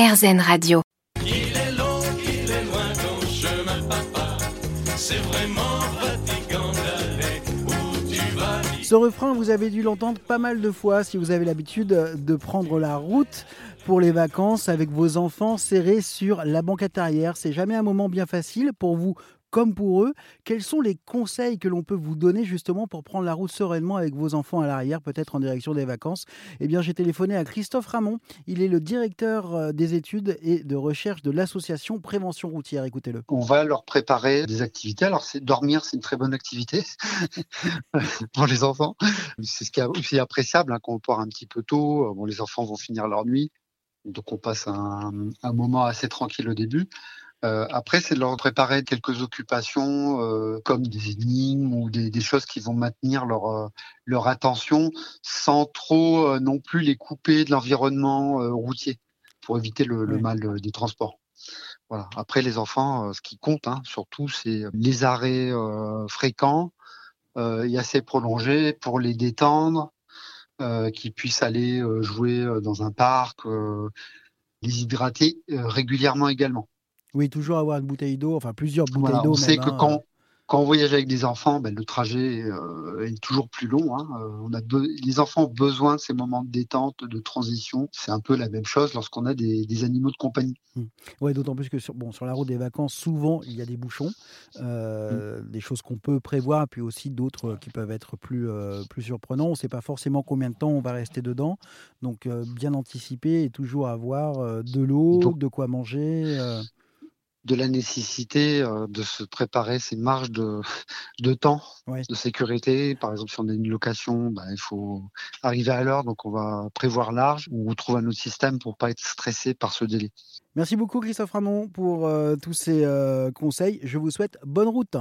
RZN Radio. Ce refrain, vous avez dû l'entendre pas mal de fois si vous avez l'habitude de prendre la route pour les vacances avec vos enfants serrés sur la banquette arrière. C'est jamais un moment bien facile pour vous comme pour eux. Quels sont les conseils que l'on peut vous donner justement pour prendre la route sereinement avec vos enfants à l'arrière, peut-être en direction des vacances? Eh bien, j'ai téléphoné à Christophe Ramon. Il est le directeur euh, des études et de recherche de l'association Prévention routière. Écoutez-le. On va leur préparer des activités. Alors, c'est dormir, c'est une très bonne activité pour les enfants. C'est ce qui est appréciable hein, quand on part un petit peu tôt. Bon, les enfants vont finir leur nuit. Donc on passe un moment assez tranquille au début. Euh, après, c'est de leur préparer quelques occupations euh, comme des énigmes ou des, des, choses qui vont maintenir leur, euh, leur attention sans trop euh, non plus les couper de l'environnement euh, routier pour éviter le, le mal des transports. Voilà. Après, les enfants, ce qui compte hein, surtout, c'est les arrêts fréquents et assez prolongés pour les détendre, qu'ils puissent aller jouer dans un parc, les hydrater régulièrement également. Oui, toujours avoir une bouteille d'eau, enfin plusieurs bouteilles Voilà, d'eau. on sait que hein. quand, quand on voyage avec des enfants, ben, le trajet euh, est toujours plus long. Hein. Euh, On a be- les enfants ont besoin de ces moments de détente, de transition. C'est un peu la même chose lorsqu'on a des, des animaux de compagnie. Ouais, d'autant plus que sur, bon, sur la route des vacances, souvent il y a des bouchons, euh, des choses qu'on peut prévoir, puis aussi d'autres qui peuvent être plus, euh, plus surprenants. On ne sait pas forcément combien de temps on va rester dedans, donc bien anticiper et toujours avoir de l'eau, Donc- de quoi manger. De la nécessité euh, de se préparer ces marges de, de temps, de sécurité. Par exemple, si on a une location, ben, il faut arriver à l'heure, donc on va prévoir large ou trouver un autre système pour pas être stressé par ce délai. Merci beaucoup Christophe Ramon pour euh, tous ces euh, conseils. Je vous souhaite bonne route.